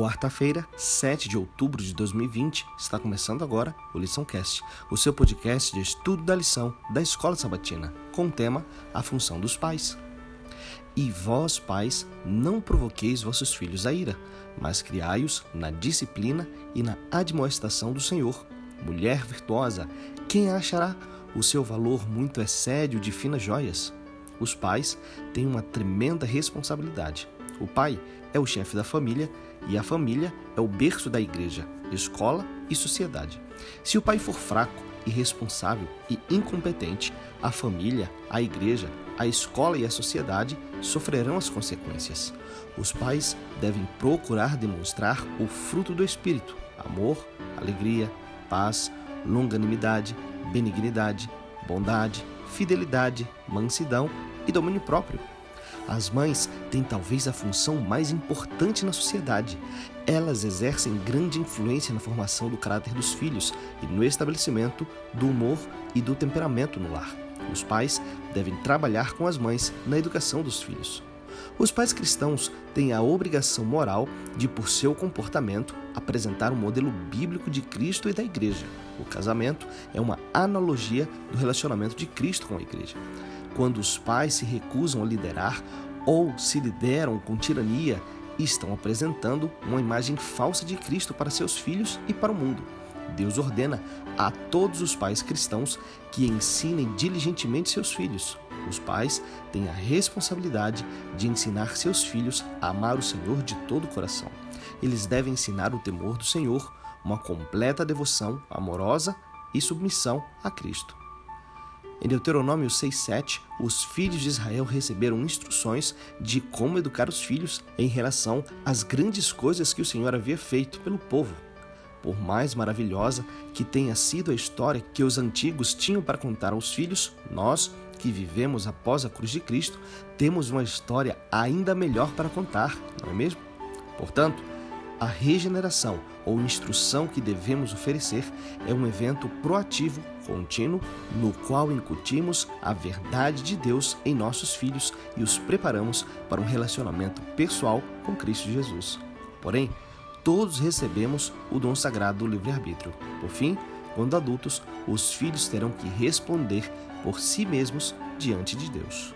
Quarta-feira, 7 de outubro de 2020, está começando agora o Lição Cast, o seu podcast de estudo da lição da Escola Sabatina, com o tema A Função dos Pais. E vós, pais, não provoqueis vossos filhos a ira, mas criai-os na disciplina e na admoestação do Senhor. Mulher virtuosa, quem achará o seu valor muito excede o de finas joias? Os pais têm uma tremenda responsabilidade. O pai é o chefe da família e a família é o berço da igreja, escola e sociedade. Se o pai for fraco, irresponsável e incompetente, a família, a igreja, a escola e a sociedade sofrerão as consequências. Os pais devem procurar demonstrar o fruto do espírito: amor, alegria, paz, longanimidade, benignidade, bondade, fidelidade, mansidão e domínio próprio. As mães têm talvez a função mais importante na sociedade. Elas exercem grande influência na formação do caráter dos filhos e no estabelecimento do humor e do temperamento no lar. Os pais devem trabalhar com as mães na educação dos filhos. Os pais cristãos têm a obrigação moral de, por seu comportamento, apresentar um modelo bíblico de Cristo e da Igreja. O casamento é uma analogia do relacionamento de Cristo com a Igreja. Quando os pais se recusam a liderar ou se lideram com tirania, estão apresentando uma imagem falsa de Cristo para seus filhos e para o mundo. Deus ordena a todos os pais cristãos que ensinem diligentemente seus filhos. Os pais têm a responsabilidade de ensinar seus filhos a amar o Senhor de todo o coração. Eles devem ensinar o temor do Senhor, uma completa devoção amorosa e submissão a Cristo. Em Deuteronômio 6,7, os filhos de Israel receberam instruções de como educar os filhos em relação às grandes coisas que o Senhor havia feito pelo povo. Por mais maravilhosa que tenha sido a história que os antigos tinham para contar aos filhos, nós, que vivemos após a cruz de Cristo, temos uma história ainda melhor para contar, não é mesmo? Portanto, a regeneração ou instrução que devemos oferecer é um evento proativo, contínuo, no qual incutimos a verdade de Deus em nossos filhos e os preparamos para um relacionamento pessoal com Cristo Jesus. Porém, todos recebemos o dom sagrado do livre-arbítrio. Por fim, quando adultos, os filhos terão que responder por si mesmos diante de Deus.